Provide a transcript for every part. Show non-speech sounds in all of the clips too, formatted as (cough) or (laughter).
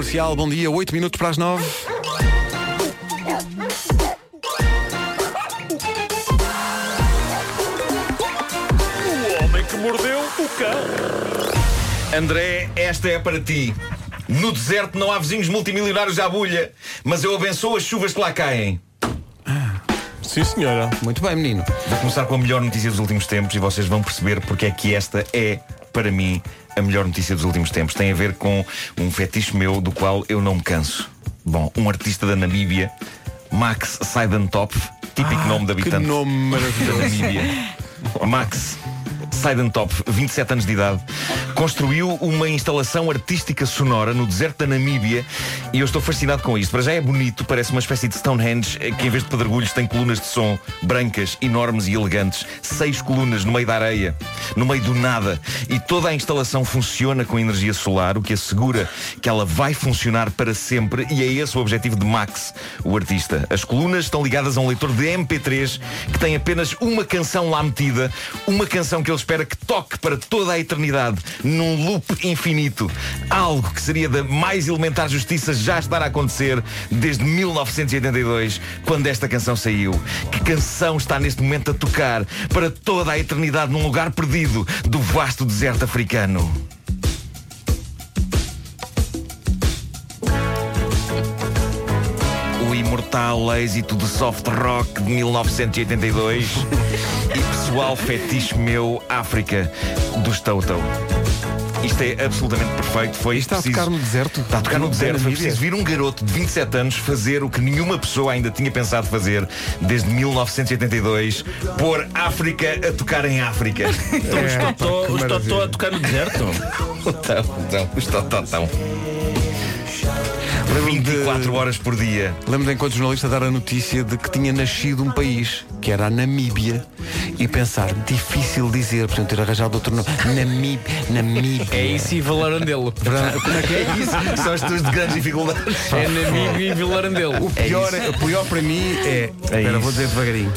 Comercial, bom dia, 8 minutos para as 9. O homem que mordeu o cão. André, esta é para ti. No deserto não há vizinhos multimilionários à bulha, mas eu abençoo as chuvas que lá caem. Sim, senhora. Muito bem, menino. Vou começar com a melhor notícia dos últimos tempos e vocês vão perceber porque é que esta é, para mim, a melhor notícia dos últimos tempos. Tem a ver com um fetiche meu do qual eu não me canso. Bom, um artista da Namíbia, Max Seidentopf, típico nome de Que habitante nome da maravilhoso. Namíbia. (laughs) Max Seidentopf, 27 anos de idade, construiu uma instalação artística sonora no deserto da Namíbia e eu estou fascinado com isto. Para já é bonito, parece uma espécie de Stonehenge eh, que em vez de pedregulhos tem colunas de som brancas, enormes e elegantes. Seis colunas no meio da areia, no meio do nada. E toda a instalação funciona com energia solar, o que assegura que ela vai funcionar para sempre e é esse o objetivo de Max, o artista. As colunas estão ligadas a um leitor de MP3 que tem apenas uma canção lá metida, uma canção que ele espera que toque para toda a eternidade, num loop infinito. Algo que seria da mais elementar justiça já estar a acontecer desde 1982, quando esta canção saiu. Que canção está neste momento a tocar para toda a eternidade num lugar perdido do vasto deserto africano? mortal êxito de soft rock de 1982 (laughs) e pessoal fetiche meu África dos Toto. Isto é absolutamente perfeito. Foi Isto está preciso... a tocar no deserto. Está a tocar no, no deserto. Foi preciso vir um garoto de 27 anos fazer o que nenhuma pessoa ainda tinha pensado fazer desde 1982, pôr África a tocar em África. então, é, os Totó a tocar no deserto? (laughs) então, então, os Totó estão. 24 de, horas por dia. Lembro de enquanto jornalista dar a notícia de que tinha nascido um país, que era a Namíbia, e pensar, difícil dizer, portanto ter arranjado outro nome. Namíbia. Namíbia. É isso e Velarandelo. Como é que é isso? São as tuas de grandes dificuldades. É Namíbia e Velarandelo. O pior, é o pior para mim é. é espera, vou dizer devagarinho.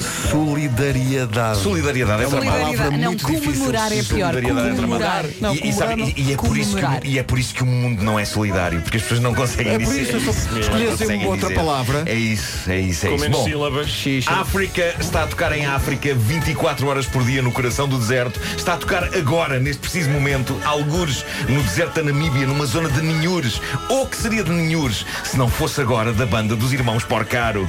Solidariedade. Solidariedade é tramado. palavra Solidariedade. Não, muito difícil. comemorar é pior. Solidariedade é Comemorar. tramado. Não, e, e, sabe, e- e é por isso que, e é por isso que o mundo não é solidário, porque as pessoas não conseguem É por dizer. escolhesse conseguem outra dizer. palavra. É isso, é isso, é Com isso. menos Bom, sílabas. África está a tocar em África 24 horas por dia no coração do deserto. Está a tocar agora, neste preciso momento, algures no deserto da Namíbia, numa zona de Ninhures. Ou que seria de Ninhures se não fosse agora da banda dos irmãos Porcaro.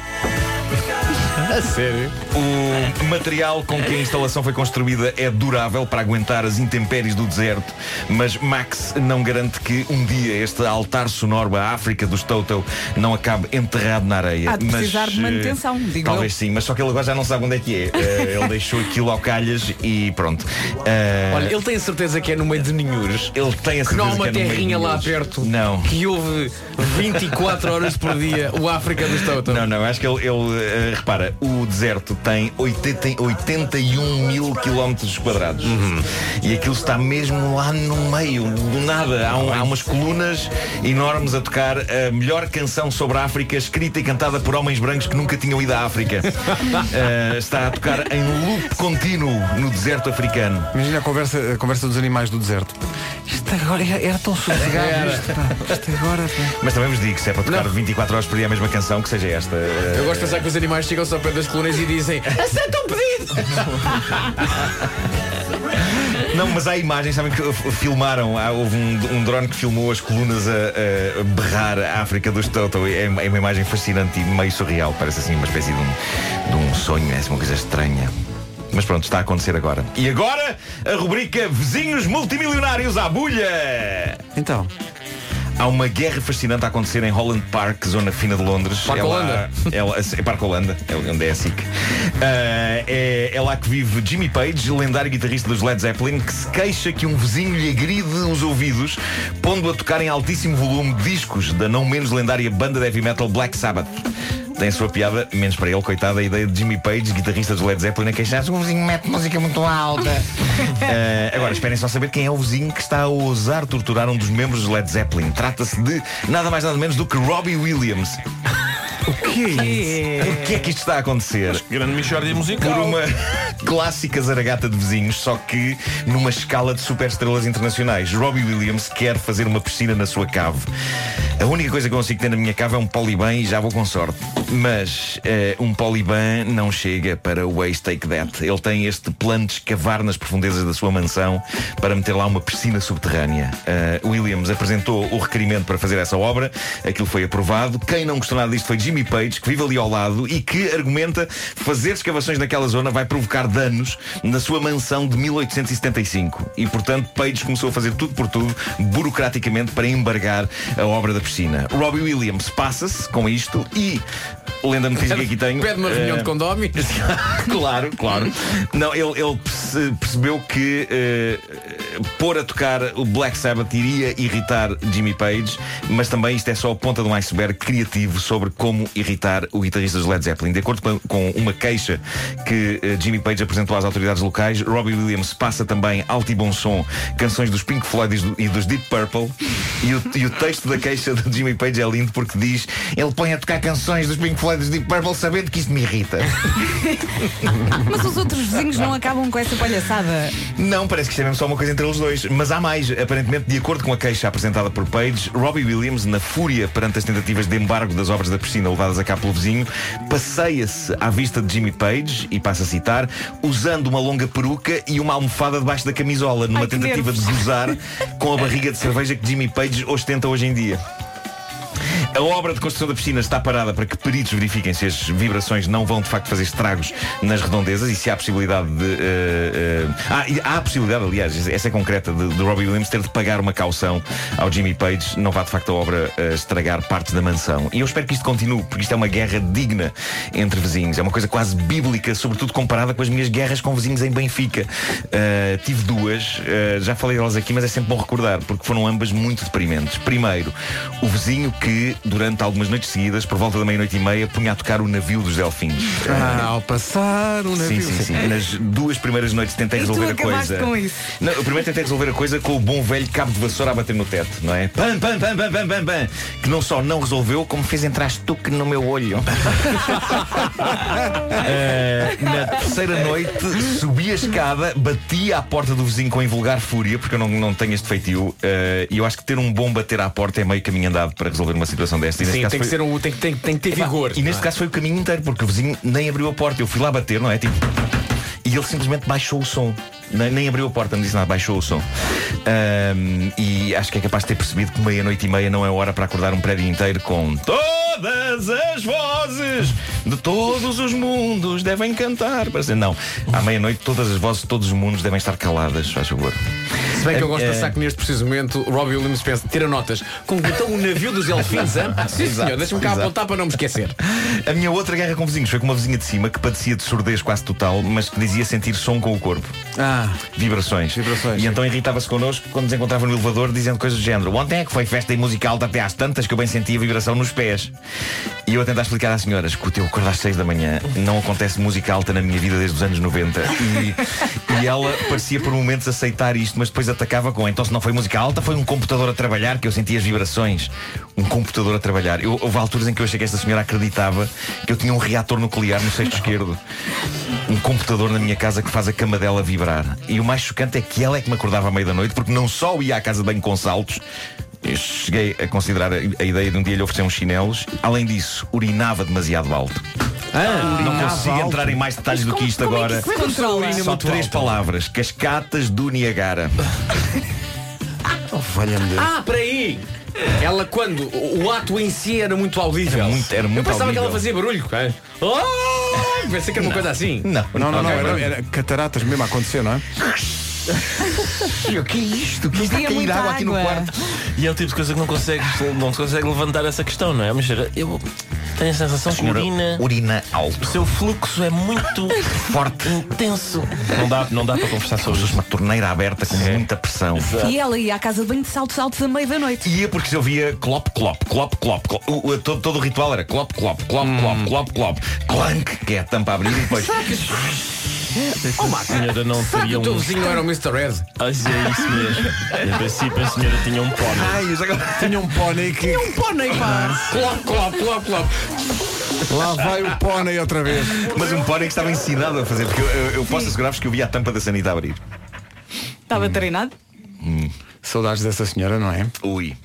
(laughs) A sério? O material com que a instalação foi construída é durável para aguentar as intempéries do deserto, mas Max não garante que um dia este altar sonoro à África dos Toto não acabe enterrado na areia. Há de precisar Mas, de manutenção, eh, digo Talvez eu. sim, mas só que ele agora já não sabe onde é que é. Eh, ele deixou aquilo ao calhas e pronto. Eh, Olha, ele tem certeza que é no meio de Ninhures. ele tem a Que não há certeza uma que é no meio terrinha lá perto Não. que houve 24 horas por dia o África dos Toto. Não, não, acho que ele, ele, eh, repara, o deserto tem 80, 81 mil quilómetros quadrados e aquilo está mesmo lá no meio do nada. Há, um- há umas colunas enormes a tocar a melhor canção sobre a África, escrita e cantada por homens brancos que nunca tinham ido à África. (laughs) Eh, está a tocar em loop contínuo no deserto africano. Imagina a conversa, a conversa dos animais do deserto. Isto agora era, era tão sossegado. Isto, pá. Isto agora. pá. Mas também vos digo, se é para tocar Não. 24 horas por dia a mesma canção, que seja esta. Eh, Eu gosto de pensar que os animais chegam-se ao pé das colunas e dizem Aceita um pedido! (laughs) Não, mas há imagens, sabem que filmaram, há, houve um, um drone que filmou as colunas a, a berrar a África dos Toto. É, é uma imagem fascinante e meio surreal, parece assim uma espécie de um, de um sonho, é assim uma coisa estranha. Mas pronto, está a acontecer agora. E agora, a rubrica Vizinhos Multimilionários à Bulha! Então, Há uma guerra fascinante a acontecer em Holland Park, zona fina de Londres. Parque é Holanda. É, lá- é Parque Holanda, é onde é a SIC. Ah, é, é lá que vive Jimmy Page, lendário guitarrista dos Led Zeppelin, que se queixa que um vizinho lhe agride os ouvidos, pondo a tocar em altíssimo volume discos da não menos lendária banda de heavy metal Black Sabbath. Tem a sua piada, menos para ele, coitado, a ideia de Jimmy Page, guitarrista dos Led Zeppelin, a queixar-se o vizinho mete música muito alta. Ah, (laughs) agora, esperem só saber quem é o vizinho que está a ousar torturar um dos membros dos Led Zeppelin. Trata-se de nada mais nada menos do que Robbie Williams. o que é isso? O que é que isto está a acontecer? Grande Michórdia Por musical. uma, Clássica zaragata de vizinhos, só que numa escala de superestrelas internacionais. Robbie Williams quer fazer uma piscina na sua cave. A única coisa que eu consigo ter na minha cave é um poliban e já vou com sorte. Mas eh, um poliban não chega para o Waze Take That. Ele tem este plano de escavar nas profundezas da sua mansão para meter lá uma piscina subterrânea. Eh, Williams apresentou o requerimento para fazer essa obra. Aquilo foi aprovado. Quem não gostou nada disto foi Jimmy Page, que vive ali ao lado e que argumenta fazer escavações naquela zona vai provocar danos na sua mansão de 1875. E, portanto, Page começou a fazer tudo por tudo, burocraticamente, para embargar a obra da piscina. Robbie Williams passa-se com isto e, lendo a notícia que aqui tenho. Pede uma reunião eh, de condómino. (laughs) claro, claro. Não, ele, ele perce- percebeu que eh, pôr a tocar o Black Sabbath iria irritar Jimmy Page, mas também isto é só a ponta de um iceberg criativo sobre como irritar o guitarrista dos Led Zeppelin. De acordo com, uma queixa que eh, Jimmy Page apresentou às autoridades locais, Robbie Williams passa também alto e bom som canções dos Pink Floyd e e dos Deep Purple. E o, e o texto da queixa de Jimmy Page é lindo porque diz: ele põe a tocar canções dos Pink Floyd e dos Deep Purple sabendo que isto me irrita. (laughs) Mas os outros vizinhos não acabam com essa palhaçada. Não, parece que isto é mesmo só uma coisa entre eles dois. Mas há mais. Aparentemente, de acordo com a queixa apresentada por Page, Robbie Williams, na fúria perante as tentativas de embargo das obras da piscina levadas a cabo pelo vizinho, passeia-se à vista de Jimmy Page, e passa a citar, usando uma longa peruca e uma almofada debaixo da camisola, numa Ai, tentativa de gozar com a barriga de cerveja que Jimmy Page ostenta hoje em dia. A obra de construção da piscina está parada para que peritos verifiquem se as vibrações não vão de facto fazer estragos nas redondezas e se há possibilidade de. eh, ah, e há a possibilidade, aliás, essa é concreta, de, de Robbie Williams ter de pagar uma caução ao Jimmy Page, não vá de facto a obra eh, estragar partes da mansão. E eu espero que isto continue, porque isto é uma guerra digna entre vizinhos. É uma coisa quase bíblica, sobretudo comparada com as minhas guerras com vizinhos em Benfica. Tive duas, já falei delas aqui, mas é sempre bom recordar, porque foram ambas muito deprimentes. Primeiro, o vizinho que, durante algumas noites seguidas, por volta da meia-noite e meia, punha a tocar o navio dos delfins. Ah, ao passar o Sim, navio. sim, sim. Nas duas primeiras noites tentei E tu resolver a coisa. com isso? Não, eu primeiro tentei resolver a coisa com o bom velho cabo de vassoura a bater no teto, não é? Pam, pam, pam, pam, pam, pam, pam. Que não só não resolveu, como fez entrar estuque no meu olho. (laughs) Eh, na terceira noite, subi a escada, bati à porta do vizinho com invulgar fúria, porque eu não, não tenho este feitio. eh, e eu acho que ter um bom bater à porta é meio caminho andado para resolver uma situação desta. E Sim, tem que, foi- ser um, tem, tem, tem que ter Epá, vigor. E neste é? caso foi o caminho inteiro, porque o vizinho nem abriu a porta. Eu fui lá bater, não é? Tipo. E ele simplesmente baixou o som. Nem, nem abriu a porta, não disse nada, baixou o som. Ahm, e acho que é capaz de ter percebido que meia-noite e meia não é hora para acordar um prédio inteiro com todas as vozes de todos os mundos devem cantar. Parece- Não, à meia-noite todas as vozes de todos os mundos devem estar caladas, faz favor. Se bem que eu gosto de É- pensar que neste preciso momento Robbie Williams pensa, tira notas. Completou o navio dos elfins, hein? (laughs) Sim, senhor, deixa-me cá apontar para não me esquecer. (laughs) A minha outra guerra com vizinhos foi com uma vizinha de cima que padecia de surdez quase total, mas que dizia sentir som com o corpo. Ah, Vibrações. Vibrações, E então irritava-se connosco quando nos encontrava no elevador dizendo coisas do género. Ontem é que foi festa e música alta até às tantas que eu bem sentia vibração nos pés. E eu a tentar explicar às senhoras que o teu acordar às seis da manhã não acontece música alta na minha vida desde os anos 90. E, e ela parecia por momentos aceitar isto, mas depois atacava com então se não foi música alta, foi um computador a trabalhar que eu sentia as vibrações. Um computador a trabalhar. Eu, houve alturas em que eu achei que esta senhora acreditava que eu tinha um reator nuclear no sexto esquerdo. Um computador na minha casa que faz a cama dela vibrar. E o mais chocante é que ela é que me acordava à meia da noite, porque não só ia à casa de banho com saltos, eu cheguei a considerar a, a ideia de um dia lhe oferecer uns chinelos. Além disso, urinava demasiado alto. não consigo alto? entrar em mais detalhes do que isto como é que agora. Só três palavras: cascatas do Niagara. (laughs) oh, valha-me Deus. Ah, para aí! Ela quando o ato em si era muito audível. Era muito- era muito Eu pensava que ela audível. fazia barulho. cara. Oh! Pensei que era uma coisa assim. Não, Não, não, não, Ok, era, era cataratas mesmo a acontecer, não é? O que é isto? O que está a Bebia cair água aqui no quarto? E é o tipo de coisa que não consegue, não se consegue levantar essa questão, não é? Mas eu tenho a sensação que Senhora, urina. urina O alto. seu fluxo é muito Forte. intenso. Não dá, não dá para conversar sobre isso. uma torneira aberta com muita pressão. E ela ia à casa de banho de saltos altos à meia da noite. Ia porque se ouvia clop, clop, clop, clop. clop. O- o- todo, todo o ritual era clop, clop, clop, clop, clop, clop. Clank, que é a tampa a abrir e depois. A senhora não teria (laughs) o teu um. vizinho não era o Mr. Red? Ah, é isso mesmo. Em princípio, a senhora tinha um pó. Ai, eu já. Tinha um pônei que. Um pônei, pá! Clop, clop, clop, clop. Lá vai o pônei outra vez. Mas um pônei que estava ensinado a fazer, porque eu, eu- eu posso assegurar-vos que eu vi a tampa da sanita abrir. Estava treinado? Saudades dessa senhora, não é? Ui.